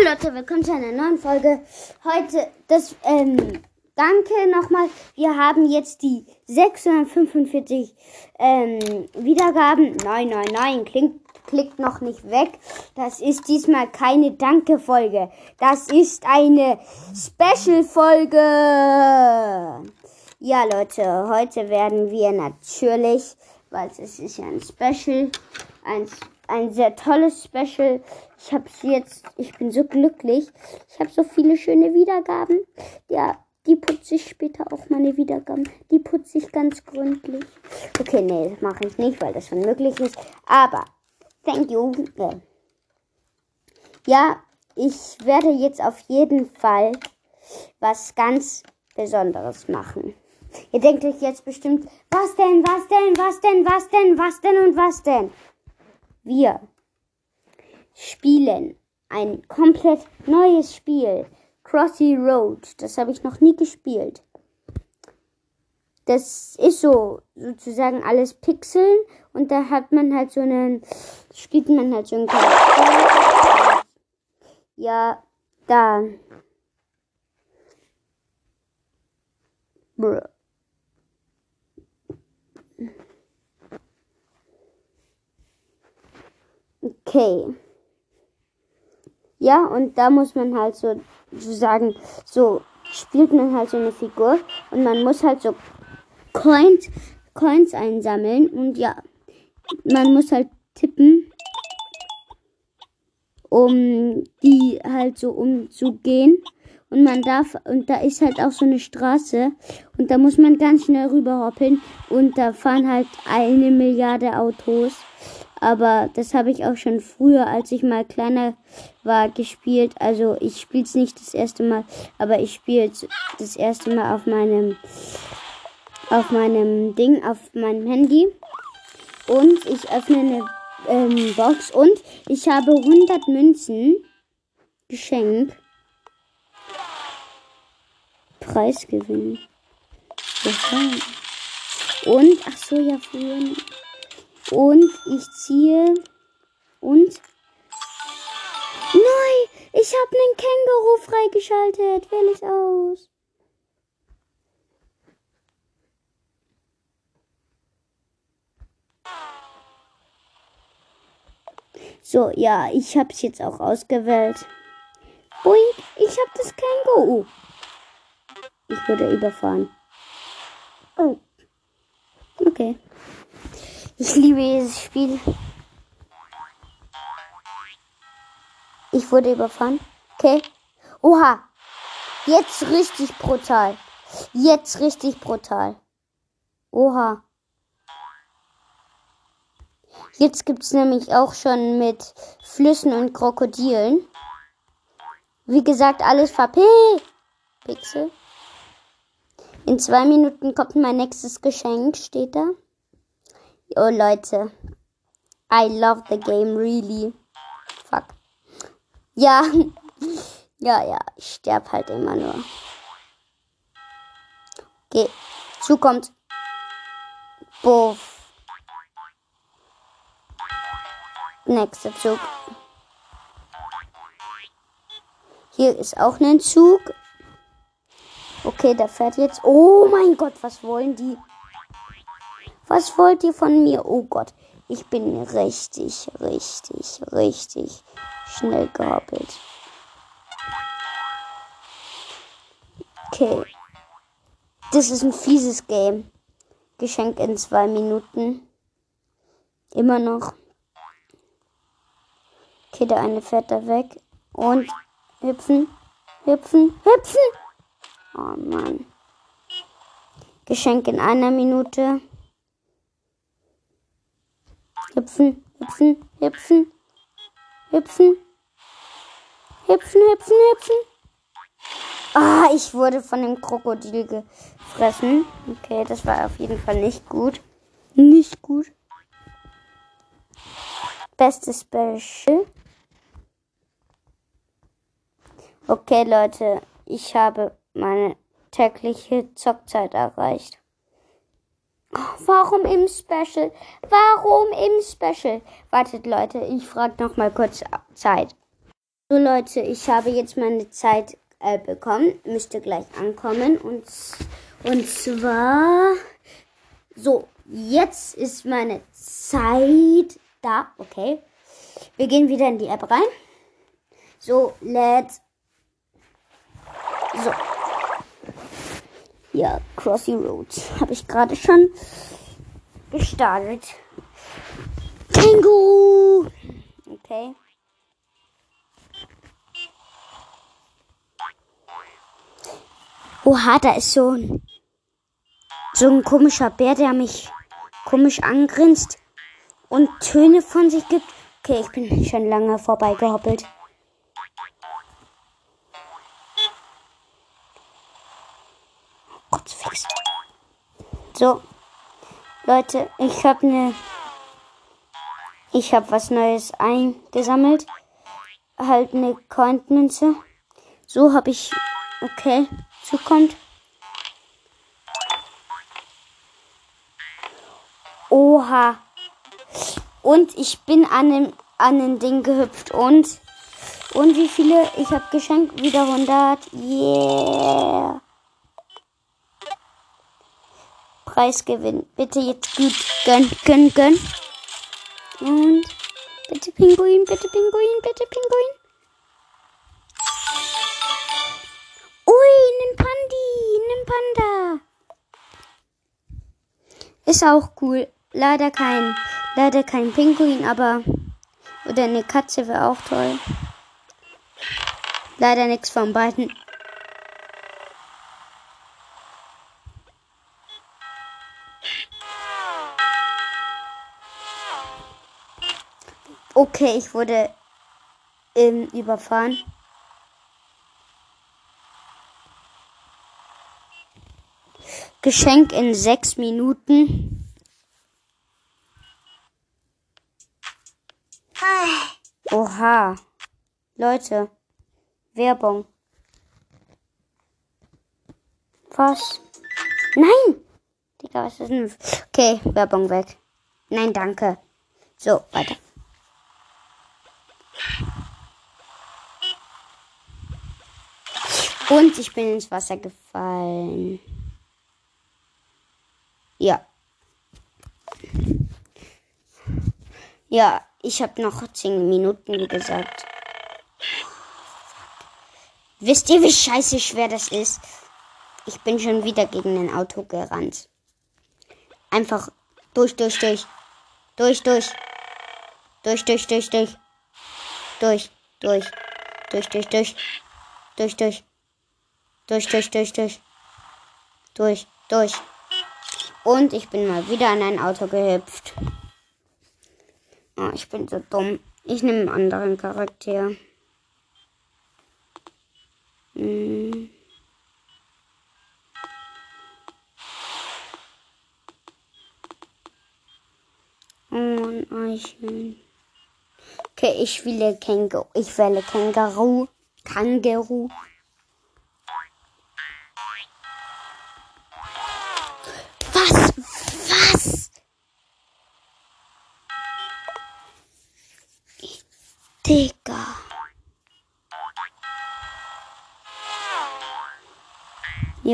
Hallo Leute, willkommen zu einer neuen Folge. Heute, das, ähm, danke nochmal. Wir haben jetzt die 645 ähm, Wiedergaben. Nein, nein, nein, klingt, klickt noch nicht weg. Das ist diesmal keine Danke-Folge. Das ist eine Special-Folge. Ja, Leute, heute werden wir natürlich, weil es ist ja ein Special, ein, ein sehr tolles Special. Ich habe jetzt, ich bin so glücklich. Ich habe so viele schöne Wiedergaben. Ja, die putze ich später auch meine Wiedergaben. Die putze ich ganz gründlich. Okay, nee, das mache ich nicht, weil das unmöglich ist. Aber, thank you. Ja, ich werde jetzt auf jeden Fall was ganz Besonderes machen. Ihr denkt euch jetzt bestimmt, was denn, was denn, was denn, was denn, was denn und was denn? Wir spielen ein komplett neues Spiel. Crossy Road. Das habe ich noch nie gespielt. Das ist so sozusagen alles Pixeln und da hat man halt so einen, spielt man halt so einen Charakter. Ja, da. Bruh. Okay. Ja, und da muss man halt so, so sagen, so spielt man halt so eine Figur und man muss halt so Coins, Coins einsammeln und ja, man muss halt tippen, um die halt so umzugehen. Und man darf, und da ist halt auch so eine Straße und da muss man ganz schnell rüberhoppeln und da fahren halt eine Milliarde Autos. Aber das habe ich auch schon früher, als ich mal kleiner war, gespielt. Also ich spiele es nicht das erste Mal, aber ich spiele es das erste Mal auf meinem auf meinem Ding, auf meinem Handy. Und ich öffne eine ähm, Box und ich habe 100 Münzen. Geschenk. Preisgewinn. Und, ach so, ja, früher. Und ich ziehe. Und. Nein! Ich habe einen Känguru freigeschaltet. Wähle ich aus. So, ja, ich habe es jetzt auch ausgewählt. Boink, ich habe das Känguru. Ich wurde überfahren. Oh. Okay. Ich liebe dieses Spiel. Ich wurde überfahren. Okay. Oha. Jetzt richtig brutal. Jetzt richtig brutal. Oha. Jetzt gibt es nämlich auch schon mit Flüssen und Krokodilen. Wie gesagt, alles VP. Pixel. In zwei Minuten kommt mein nächstes Geschenk, steht da. Oh Leute. I love the game really. Fuck. Ja. Ja, ja. Ich sterb halt immer nur. Okay. Zukommt. Buff. Nächster Zug. Hier ist auch ein Zug. Okay, der fährt jetzt. Oh mein Gott, was wollen die? Was wollt ihr von mir? Oh Gott, ich bin richtig, richtig, richtig schnell gehoppelt. Okay. Das ist ein fieses Game. Geschenk in zwei Minuten. Immer noch. Okay, der eine fährt da weg. Und hüpfen, hüpfen, hüpfen. Oh Mann. Geschenk in einer Minute. Hüpfen, hüpfen, hüpfen, hüpfen, hüpfen, hüpfen, hüpfen. Ah, ich wurde von dem Krokodil gefressen. Okay, das war auf jeden Fall nicht gut. Nicht gut. Bestes Special. Okay, Leute, ich habe meine tägliche Zockzeit erreicht. Warum im Special? Warum im Special? Wartet, Leute, ich frage noch mal kurz Zeit. So Leute, ich habe jetzt meine Zeit äh, bekommen. Müsste gleich ankommen. Und, und zwar. So, jetzt ist meine Zeit da. Okay. Wir gehen wieder in die App rein. So, let's. So. Ja, Crossy Roads habe ich gerade schon gestartet. Känguru! Okay. Oha, da ist so ein, so ein komischer Bär, der mich komisch angrinst und Töne von sich gibt. Okay, ich bin schon lange vorbeigehoppelt. Gott, fix. So, Leute, ich habe eine, ich habe was Neues eingesammelt, halt eine Coinmünze. So habe ich, okay, zukommt. Oha. Und ich bin an dem, an dem Ding gehüpft und, und wie viele? Ich habe geschenkt, wieder 100. Yeah. Preisgewinn. Bitte jetzt gut. Gönn, gönn, gönn. Und bitte Pinguin, bitte Pinguin, bitte Pinguin. Ui, nimm Pandi, nimm Panda. Ist auch cool. Leider kein, leider kein Pinguin, aber oder eine Katze wäre auch toll. Leider nichts von beiden. Okay, ich wurde ähm, überfahren. Geschenk in sechs Minuten. Oha. Leute. Werbung. Was? Nein! Digga, was ist denn? Okay, Werbung weg. Nein, danke. So, weiter. Und ich bin ins Wasser gefallen. Ja. Ja, ich habe noch 10 Minuten, wie gesagt. Wisst ihr, wie scheiße schwer das ist? Ich bin schon wieder gegen ein Auto gerannt. Einfach durch, durch, durch. Durch, durch. Durch, durch, durch, durch. Durch, durch. Durch, durch, durch. Durch, durch. Durch, durch, durch, durch. Durch, durch. Und ich bin mal wieder an ein Auto gehüpft. Oh, ich bin so dumm. Ich nehme einen anderen Charakter. Hm. Oh, ein Eichhörnchen. Okay, ich wähle Känguru. Ich wähle Känguru. Känguru.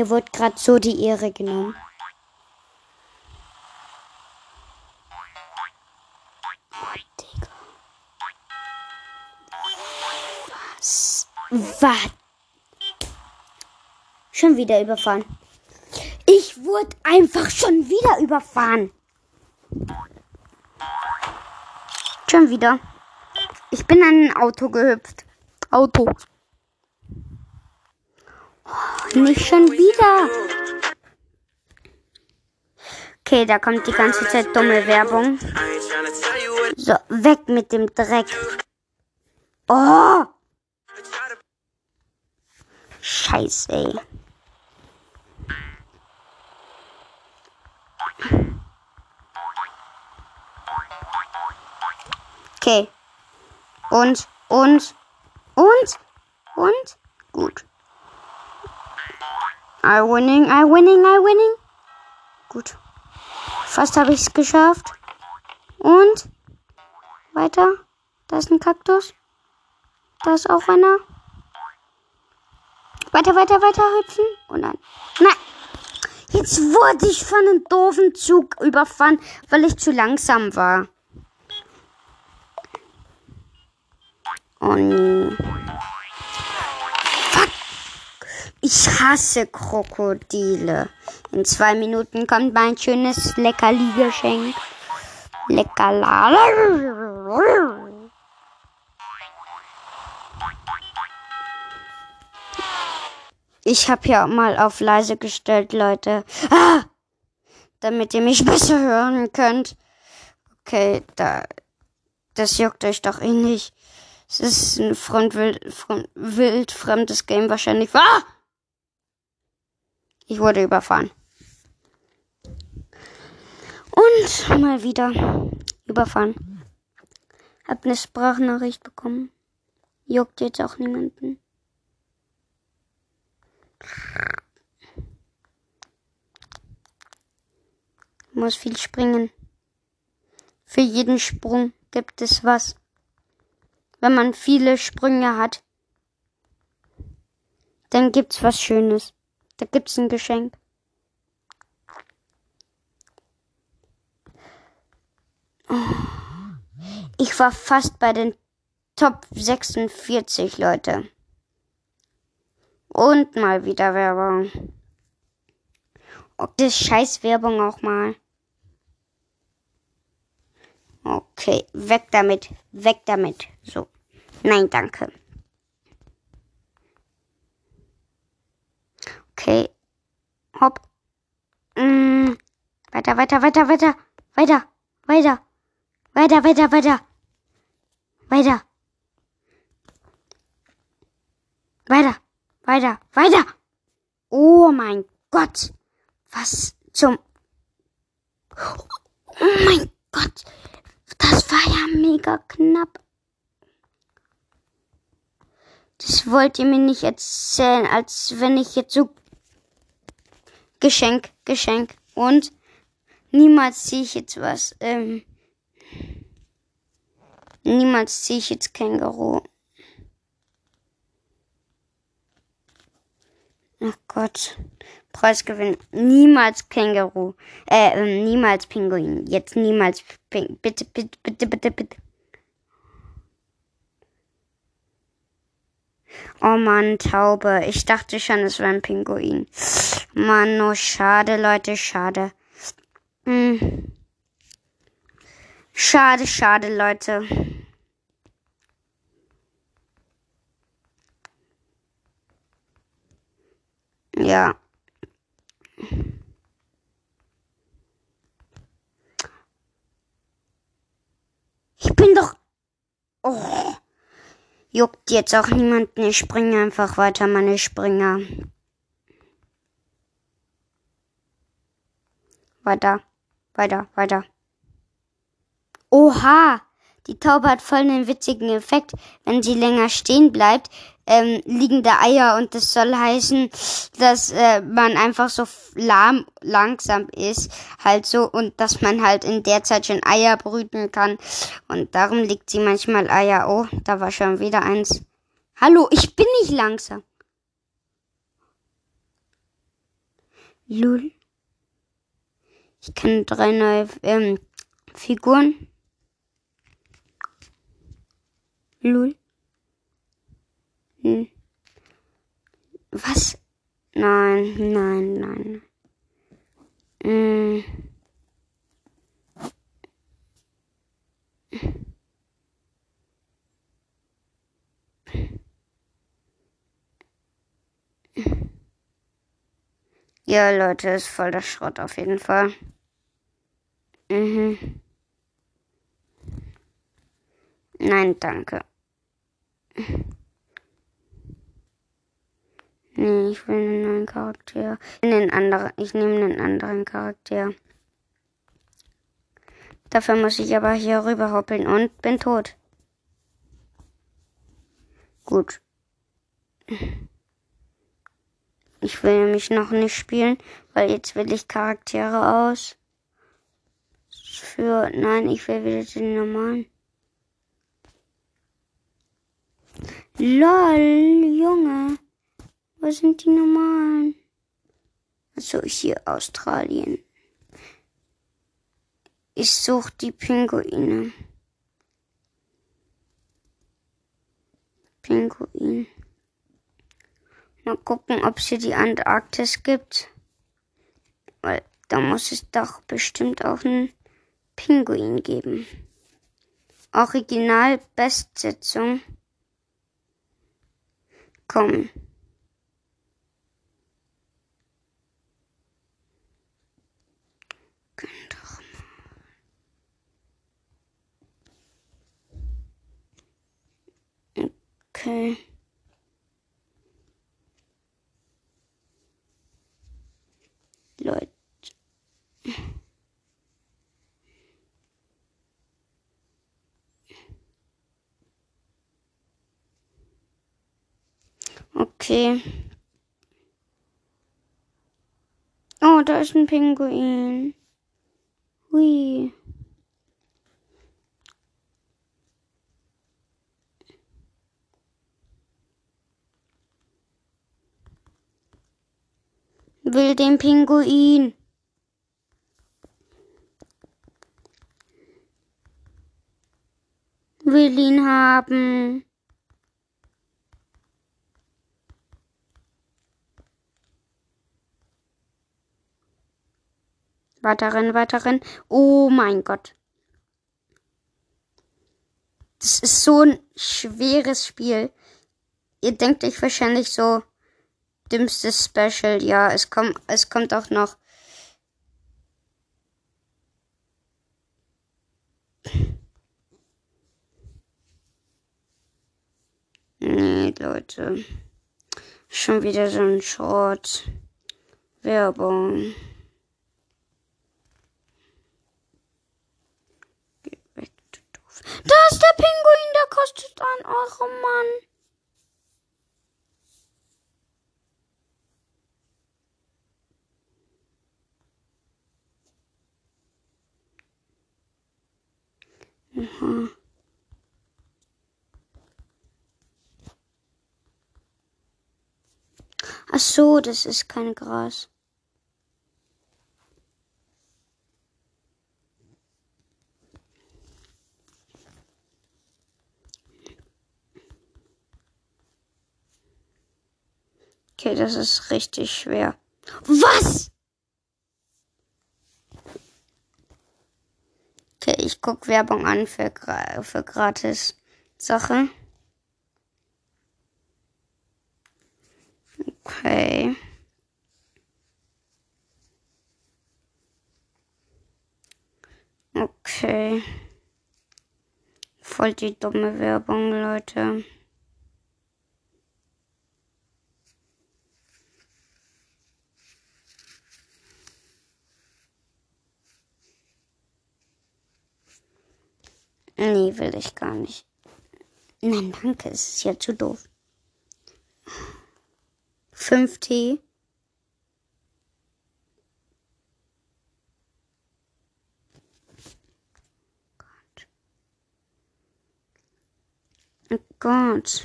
Mir wurde gerade so die Ehre genommen. Was? Was? Schon wieder überfahren. Ich wurde einfach schon wieder überfahren. Schon wieder. Ich bin an ein Auto gehüpft. Auto. Nicht schon wieder. Okay, da kommt die ganze Zeit dumme Werbung. So, weg mit dem Dreck. Oh! Scheiße, ey. Okay. Und, und, und, und, gut. I winning, I winning, I winning. Gut. Fast habe ich es geschafft. Und weiter. Da ist ein Kaktus. Da ist auch einer. Weiter, weiter, weiter hüpfen. Und dann. Nein! Jetzt wurde ich von einem doofen Zug überfahren, weil ich zu langsam war. Oh Ich hasse Krokodile. In zwei Minuten kommt mein schönes Leckerli-Geschenk. Leckerla. Ich habe ja mal auf leise gestellt, Leute. Ah! Damit ihr mich besser hören könnt. Okay, da. Das juckt euch doch eh nicht. Es ist ein fremdwild, fremd, wildfremdes Game wahrscheinlich. Ah! Ich wurde überfahren. Und mal wieder überfahren. Hab eine Sprachnachricht bekommen. Juckt jetzt auch niemanden. Muss viel springen. Für jeden Sprung gibt es was. Wenn man viele Sprünge hat, dann gibt's was Schönes. Da gibt's ein Geschenk. Ich war fast bei den Top 46 Leute. Und mal wieder Werbung. Ob das scheiß Werbung auch mal. Okay, weg damit, weg damit. So. Nein, danke. Weiter, weiter, weiter, weiter. Weiter, weiter. Weiter, weiter, weiter. Weiter. Weiter, weiter, weiter. Oh mein Gott. Was zum... Oh mein Gott. Das war ja mega knapp. Das wollt ihr mir nicht erzählen, als wenn ich jetzt so... Geschenk, Geschenk und niemals ziehe ich jetzt was. Ähm, niemals ziehe ich jetzt Känguru. Oh Gott. Preisgewinn. Niemals Känguru. Äh, ähm, niemals Pinguin. Jetzt niemals Ping. Bitte, bitte, bitte, bitte, bitte. Oh Mann, Taube. Ich dachte schon, es wäre ein Pinguin. Mann, oh schade, Leute, schade. Hm. Schade, schade, Leute. Ja. Ich bin doch. Oh. Juckt jetzt auch niemanden. Ich springe einfach weiter, meine Springer. Weiter, weiter, weiter. Oha! Die Taube hat voll einen witzigen Effekt. Wenn sie länger stehen bleibt, ähm, liegen da Eier und das soll heißen, dass äh, man einfach so lahm, langsam ist, halt so und dass man halt in der Zeit schon Eier brüten kann und darum liegt sie manchmal Eier. Oh, da war schon wieder eins. Hallo, ich bin nicht langsam. Lul. Ich kann drei neue ähm, Figuren. Lul. Hm. Was? Nein, nein, nein. Hm. Ja, Leute, ist voll der Schrott auf jeden Fall. Mhm. Nein, danke. Nee, ich will einen neuen Charakter. Den anderen, ich nehme einen anderen Charakter. Dafür muss ich aber hier rüber hoppeln und bin tot. Gut. Ich will nämlich noch nicht spielen, weil jetzt will ich Charaktere aus. Für, nein, ich will wieder den normalen. Lol, Junge. Wo sind die normalen? Also hier Australien. Ich suche die Pinguine. Pinguin. Mal gucken, ob es hier die Antarktis gibt. Weil da muss es doch bestimmt auch einen Pinguin geben. Original Bestsetzung. Komm. Okay. Leute. Okay. Oh, da ist ein Pinguin. Hui. Will den Pinguin. Will ihn haben. Weiterrennen, weiterrennen. Oh mein Gott. Das ist so ein schweres Spiel. Ihr denkt euch wahrscheinlich so, dümmstes Special. Ja, es kommt, es kommt auch noch. Nee, Leute. Schon wieder so ein Short. Werbung. Da ist der Pinguin, der kostet ein Euro, Mann. Aha. Ach so, das ist kein Gras. Okay, das ist richtig schwer. Was? Ich guck Werbung an für, für gratis Sache. Okay. Okay. Voll die dumme Werbung, Leute. Nee, will ich gar nicht. Nein, danke, es ist ja zu doof. 5 Tee. Oh Gott.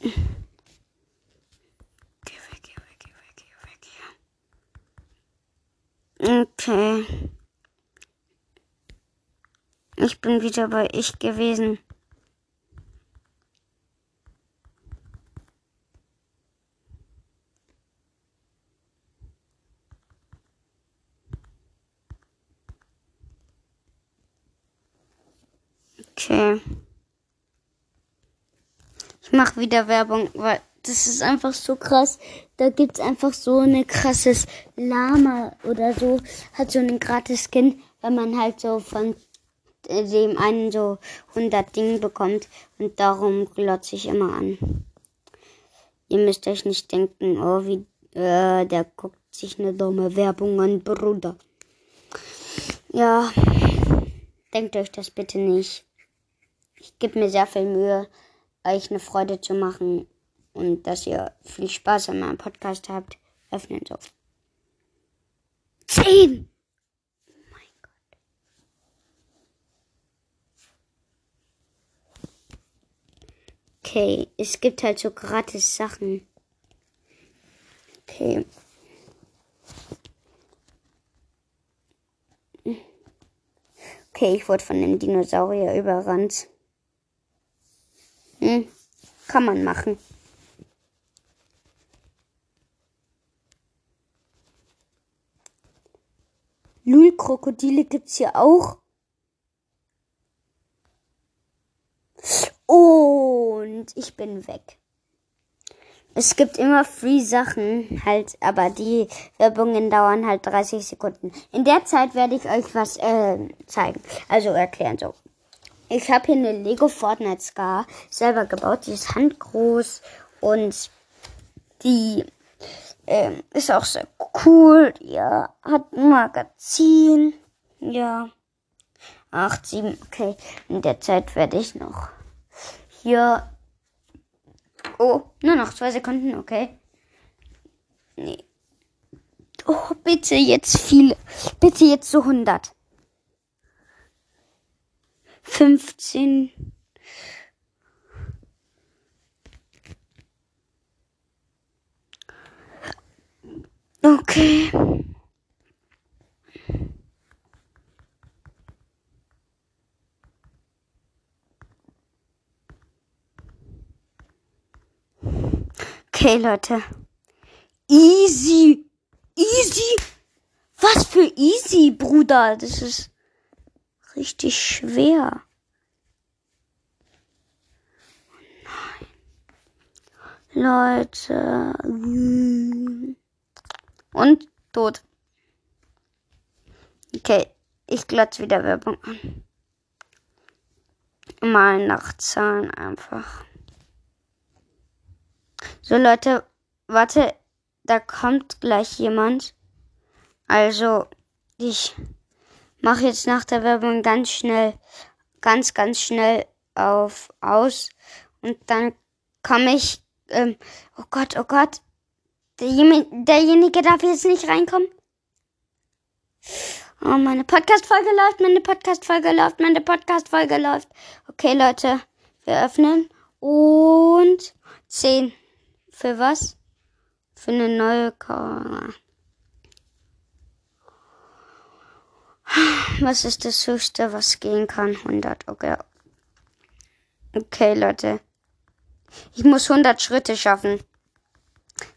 Geh weg, geh weg, geh weg, geh weg hier. Okay. Ich bin wieder bei ich gewesen. Okay. Ich mache wieder Werbung, weil das ist einfach so krass. Da gibt's einfach so eine krasses Lama oder so. Hat so einen gratis Skin, wenn man halt so von dem einen so 100 Dinge bekommt und darum glotze ich immer an. Ihr müsst euch nicht denken, oh, wie, äh, der guckt sich eine dumme Werbung an, Bruder. Ja, denkt euch das bitte nicht. Ich gebe mir sehr viel Mühe, euch eine Freude zu machen und dass ihr viel Spaß an meinem Podcast habt. Öffnen so. 10! Okay, es gibt halt so gratis Sachen. Okay. Okay, ich wurde von dem Dinosaurier überrannt. Hm, kann man machen. Lul-Krokodile gibt's hier auch. Und ich bin weg. Es gibt immer Free Sachen, halt, aber die Werbungen dauern halt 30 Sekunden. In der Zeit werde ich euch was äh, zeigen, also erklären so. Ich habe hier eine Lego Fortnite Scar selber gebaut, die ist handgroß und die äh, ist auch sehr cool. Ja, hat ein Magazin. Ja. Acht, sieben, okay. In der Zeit werde ich noch hier Oh, nur noch zwei Sekunden, okay. Nee. Oh, bitte jetzt viele. Bitte jetzt so 100. 15. Okay. Okay, Leute. Easy. Easy. Was für easy, Bruder. Das ist richtig schwer. Nein. Leute. Und tot. Okay, ich glatze wieder Werbung an. Mal nach Zahlen einfach. So Leute, warte, da kommt gleich jemand. Also, ich mache jetzt nach der Werbung ganz schnell, ganz, ganz schnell auf aus. Und dann komme ich, ähm, oh Gott, oh Gott, derjenige, derjenige darf jetzt nicht reinkommen. Oh, meine Podcast-Folge läuft, meine Podcast-Folge läuft, meine Podcast-Folge läuft. Okay, Leute, wir öffnen und 10. Für was? Für eine neue Kamera. Was ist das höchste, was gehen kann? 100, okay. Okay, Leute. Ich muss 100 Schritte schaffen.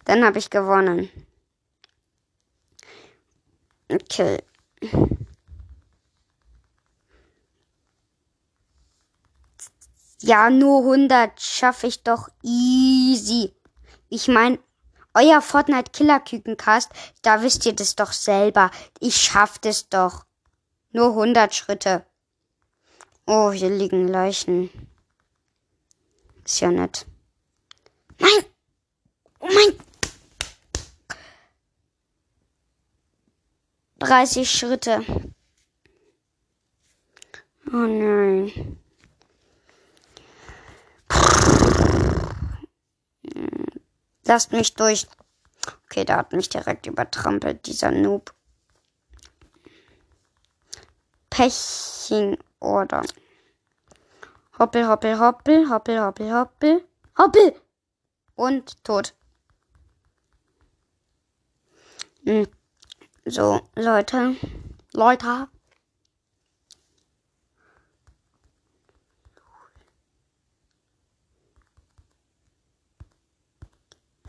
Dann habe ich gewonnen. Okay. Ja, nur 100 schaffe ich doch easy. Ich mein, euer Fortnite Killer Kükencast, da wisst ihr das doch selber. Ich schaff das doch. Nur 100 Schritte. Oh, hier liegen Leichen. Ist ja nett. Nein! Oh mein! 30 Schritte. Oh nein. Lasst mich durch. Okay, da hat mich direkt übertrampelt, dieser Noob. Peching Order. Hoppel, hoppel, hoppel, hoppel, hoppel, hoppel, hoppel! Und tot. Hm. So, Leute. Leute.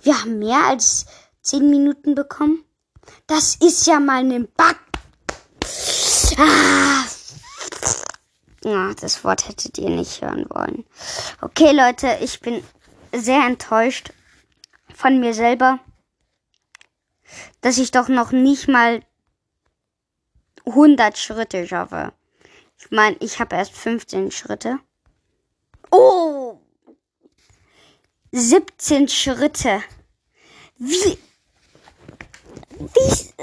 Wir haben mehr als zehn Minuten bekommen. Das ist ja mal ein Bug. Ah. Ja, das Wort hättet ihr nicht hören wollen. Okay, Leute, ich bin sehr enttäuscht von mir selber, dass ich doch noch nicht mal 100 Schritte schaffe. Ich meine, ich habe erst 15 Schritte. Oh! 17 Schritte. Wie? Wie?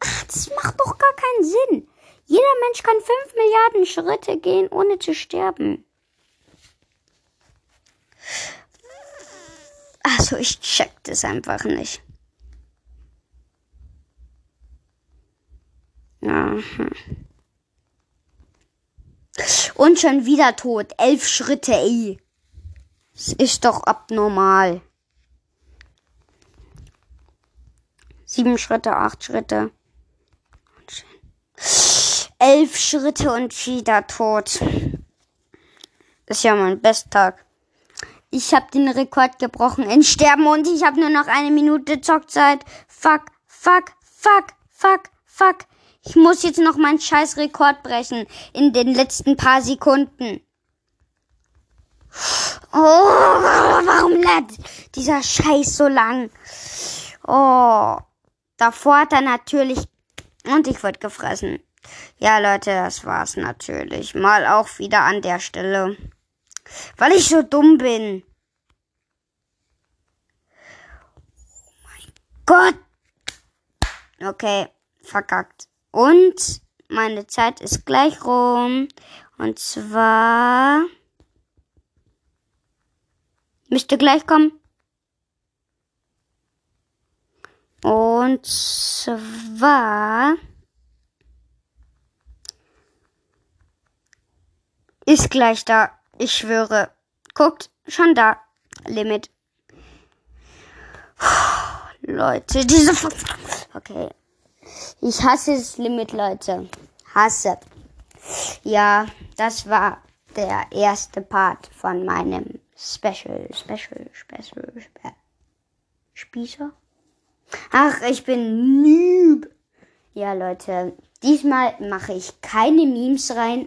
Ach, das macht doch gar keinen Sinn. Jeder Mensch kann 5 Milliarden Schritte gehen, ohne zu sterben. Also ich check das einfach nicht. Aha. Und schon wieder tot. Elf Schritte, ey. Es ist doch abnormal. Sieben Schritte, acht Schritte. Elf Schritte und wieder tot. Ist ja mein Besttag. Ich habe den Rekord gebrochen in Sterben und ich habe nur noch eine Minute Zockzeit. Fuck, fuck, fuck, fuck, fuck. Ich muss jetzt noch meinen scheiß Rekord brechen in den letzten paar Sekunden. Oh, warum lädt dieser Scheiß so lang? Oh, davor hat er natürlich und ich wurde gefressen. Ja, Leute, das war's natürlich. Mal auch wieder an der Stelle. Weil ich so dumm bin. Oh mein Gott. Okay, verkackt. Und meine Zeit ist gleich rum. Und zwar müsste gleich kommen. Und zwar ist gleich da. Ich schwöre. Guckt, schon da. Limit. Leute, diese. Okay. Ich hasse das Limit, Leute. Hasse. Ja, das war der erste Part von meinem Special, Special, Special, Special. Spießer? Ach, ich bin Noob. Ja, Leute, diesmal mache ich keine Memes rein,